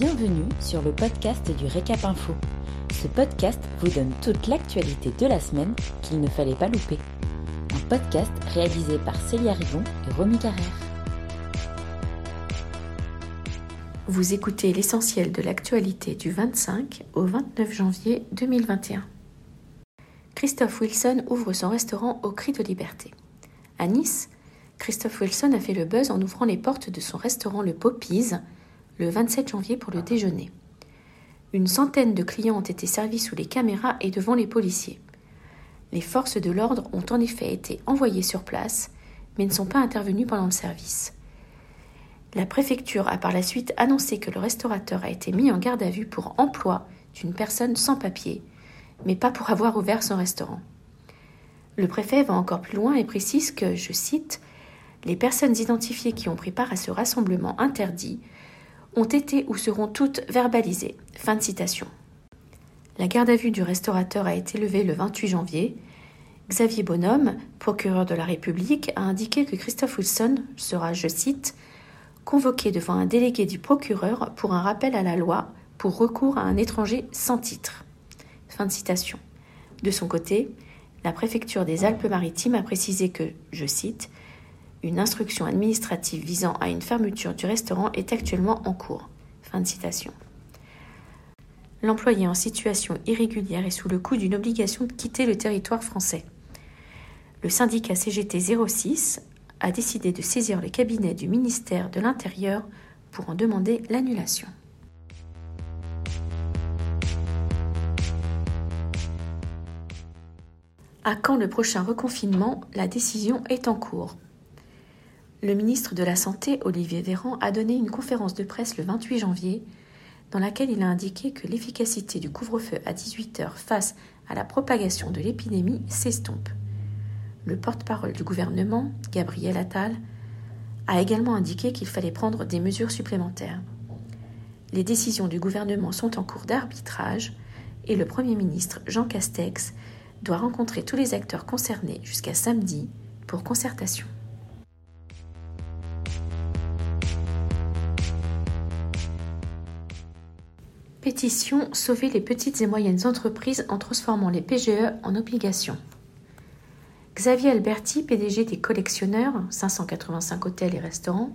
Bienvenue sur le podcast du Récap Info. Ce podcast vous donne toute l'actualité de la semaine qu'il ne fallait pas louper. Un podcast réalisé par Célia Rivon et Romy Carrère. Vous écoutez l'essentiel de l'actualité du 25 au 29 janvier 2021. Christophe Wilson ouvre son restaurant au cri de liberté. À Nice, Christophe Wilson a fait le buzz en ouvrant les portes de son restaurant Le Poppies le 27 janvier pour le déjeuner. Une centaine de clients ont été servis sous les caméras et devant les policiers. Les forces de l'ordre ont en effet été envoyées sur place, mais ne sont pas intervenues pendant le service. La préfecture a par la suite annoncé que le restaurateur a été mis en garde à vue pour emploi d'une personne sans papier, mais pas pour avoir ouvert son restaurant. Le préfet va encore plus loin et précise que, je cite, les personnes identifiées qui ont pris part à ce rassemblement interdit ont été ou seront toutes verbalisées. Fin de citation. La garde à vue du restaurateur a été levée le 28 janvier. Xavier Bonhomme, procureur de la République, a indiqué que Christophe Wilson sera, je cite, convoqué devant un délégué du procureur pour un rappel à la loi pour recours à un étranger sans titre. Fin de citation. De son côté, la préfecture des Alpes-Maritimes a précisé que, je cite, une instruction administrative visant à une fermeture du restaurant est actuellement en cours. L'employé en situation irrégulière est sous le coup d'une obligation de quitter le territoire français. Le syndicat CGT 06 a décidé de saisir le cabinet du ministère de l'Intérieur pour en demander l'annulation. À quand le prochain reconfinement? La décision est en cours. Le ministre de la Santé, Olivier Véran, a donné une conférence de presse le 28 janvier dans laquelle il a indiqué que l'efficacité du couvre-feu à 18h face à la propagation de l'épidémie s'estompe. Le porte-parole du gouvernement, Gabriel Attal, a également indiqué qu'il fallait prendre des mesures supplémentaires. Les décisions du gouvernement sont en cours d'arbitrage et le Premier ministre Jean Castex doit rencontrer tous les acteurs concernés jusqu'à samedi pour concertation. Pétition Sauver les petites et moyennes entreprises en transformant les PGE en obligations. Xavier Alberti, PDG des collectionneurs, 585 hôtels et restaurants,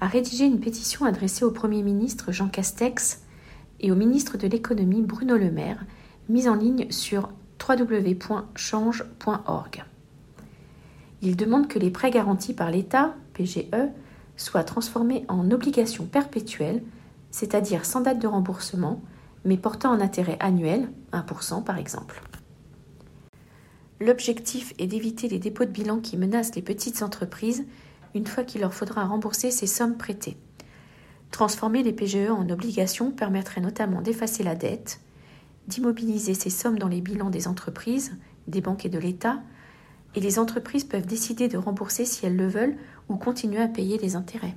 a rédigé une pétition adressée au Premier ministre Jean Castex et au ministre de l'économie Bruno Le Maire, mise en ligne sur www.change.org. Il demande que les prêts garantis par l'État, PGE, soient transformés en obligations perpétuelles c'est-à-dire sans date de remboursement, mais portant un intérêt annuel, 1% par exemple. L'objectif est d'éviter les dépôts de bilan qui menacent les petites entreprises une fois qu'il leur faudra rembourser ces sommes prêtées. Transformer les PGE en obligations permettrait notamment d'effacer la dette, d'immobiliser ces sommes dans les bilans des entreprises, des banques et de l'État, et les entreprises peuvent décider de rembourser si elles le veulent ou continuer à payer les intérêts.